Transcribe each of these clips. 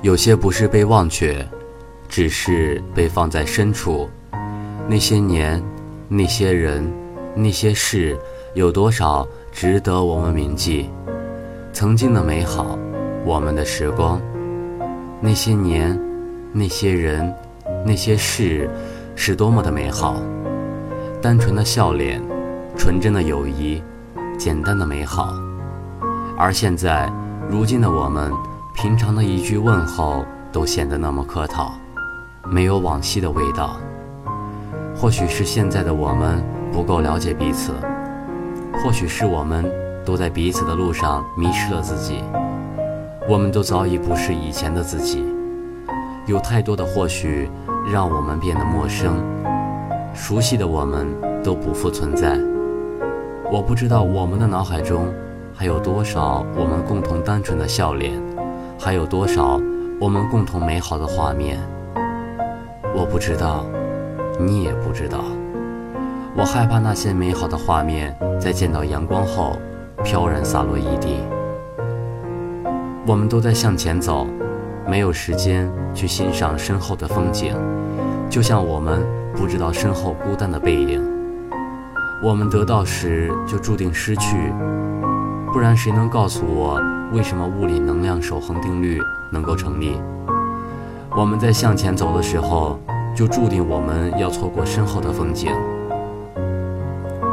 有些不是被忘却，只是被放在深处。那些年，那些人，那些事，有多少值得我们铭记？曾经的美好，我们的时光。那些年，那些人，那些事，是多么的美好。单纯的笑脸，纯真的友谊，简单的美好。而现在，如今的我们。平常的一句问候都显得那么客套，没有往昔的味道。或许是现在的我们不够了解彼此，或许是我们都在彼此的路上迷失了自己。我们都早已不是以前的自己，有太多的或许让我们变得陌生，熟悉的我们都不复存在。我不知道我们的脑海中还有多少我们共同单纯的笑脸。还有多少我们共同美好的画面？我不知道，你也不知道。我害怕那些美好的画面在见到阳光后飘然洒落一地。我们都在向前走，没有时间去欣赏身后的风景，就像我们不知道身后孤单的背影。我们得到时就注定失去，不然谁能告诉我？为什么物理能量守恒定律能够成立？我们在向前走的时候，就注定我们要错过身后的风景。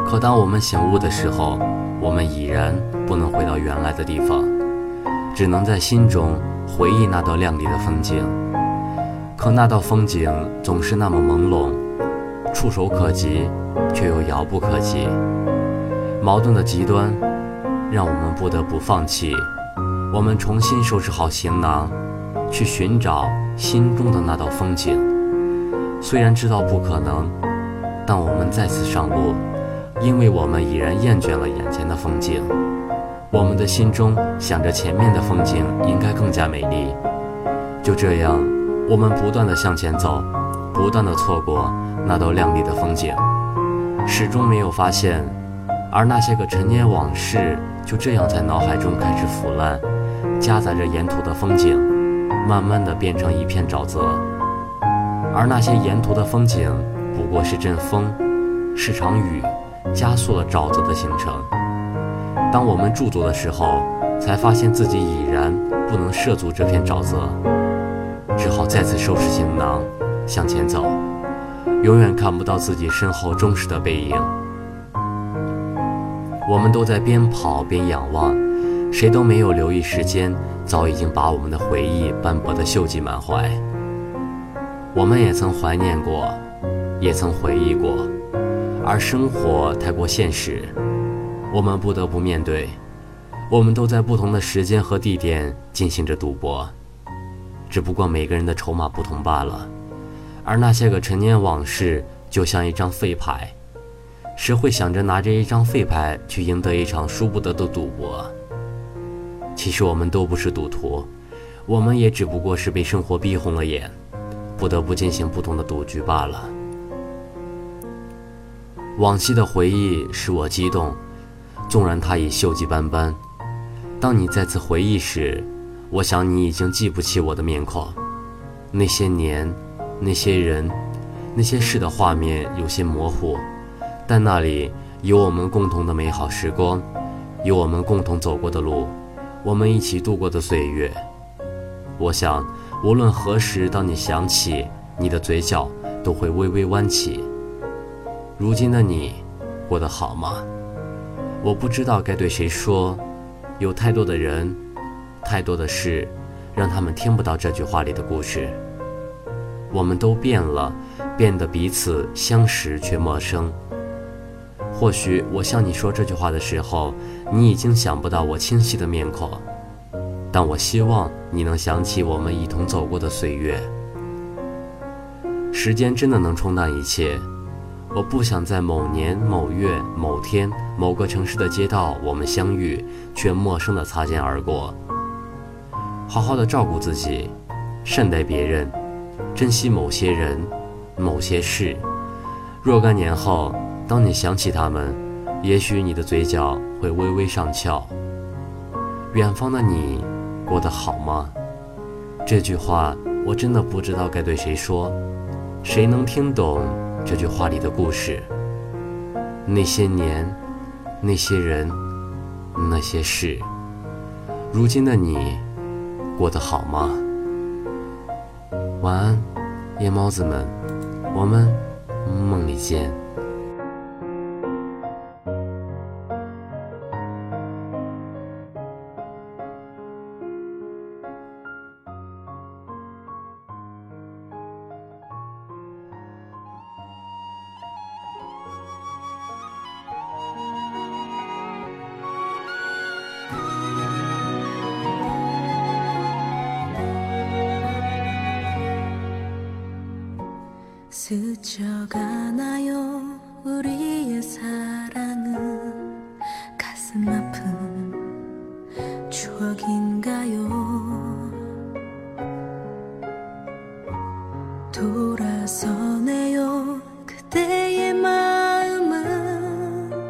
可当我们醒悟的时候，我们已然不能回到原来的地方，只能在心中回忆那道亮丽的风景。可那道风景总是那么朦胧，触手可及，却又遥不可及。矛盾的极端，让我们不得不放弃。我们重新收拾好行囊，去寻找心中的那道风景。虽然知道不可能，但我们再次上路，因为我们已然厌倦了眼前的风景。我们的心中想着前面的风景应该更加美丽。就这样，我们不断的向前走，不断的错过那道亮丽的风景，始终没有发现。而那些个陈年往事，就这样在脑海中开始腐烂。夹杂着沿途的风景，慢慢的变成一片沼泽，而那些沿途的风景不过是阵风，是场雨，加速了沼泽的形成。当我们驻足的时候，才发现自己已然不能涉足这片沼泽，只好再次收拾行囊，向前走，永远看不到自己身后忠实的背影。我们都在边跑边仰望。谁都没有留意，时间早已经把我们的回忆斑驳的锈迹满怀。我们也曾怀念过，也曾回忆过，而生活太过现实，我们不得不面对。我们都在不同的时间和地点进行着赌博，只不过每个人的筹码不同罢了。而那些个陈年往事，就像一张废牌，谁会想着拿着一张废牌去赢得一场输不得的赌博？其实我们都不是赌徒，我们也只不过是被生活逼红了眼，不得不进行不同的赌局罢了。往昔的回忆使我激动，纵然它已锈迹斑斑。当你再次回忆时，我想你已经记不起我的面孔。那些年，那些人，那些事的画面有些模糊，但那里有我们共同的美好时光，有我们共同走过的路。我们一起度过的岁月，我想，无论何时，当你想起，你的嘴角都会微微弯起。如今的你，过得好吗？我不知道该对谁说，有太多的人，太多的事，让他们听不到这句话里的故事。我们都变了，变得彼此相识却陌生。或许我向你说这句话的时候，你已经想不到我清晰的面孔，但我希望你能想起我们一同走过的岁月。时间真的能冲淡一切，我不想在某年某月某天某个城市的街道我们相遇，却陌生的擦肩而过。好好的照顾自己，善待别人，珍惜某些人，某些事。若干年后。当你想起他们，也许你的嘴角会微微上翘。远方的你，过得好吗？这句话我真的不知道该对谁说，谁能听懂这句话里的故事？那些年，那些人，那些事，如今的你，过得好吗？晚安，夜猫子们，我们梦里见。 스쳐가나요? 우리의 사랑은 가슴 아픈 추억인가요? 돌아서네요. 그대의 마음은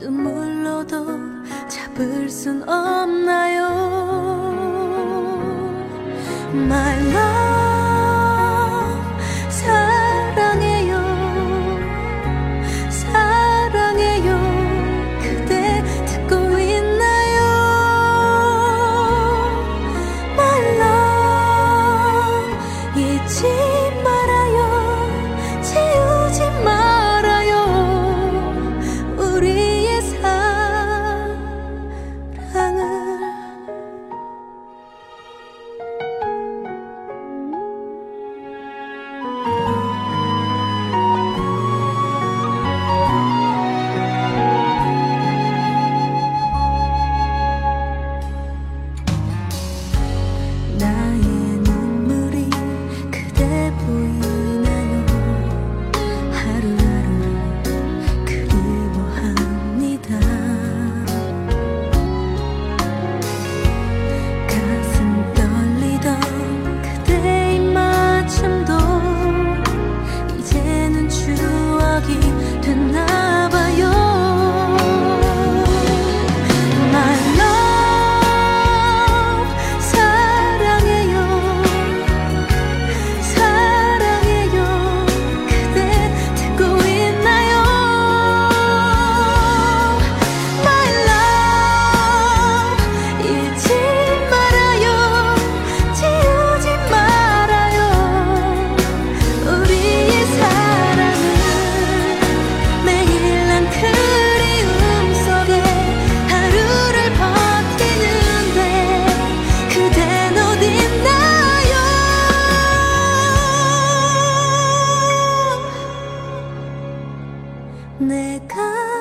눈물로도 잡을 순 없나요? My love 내가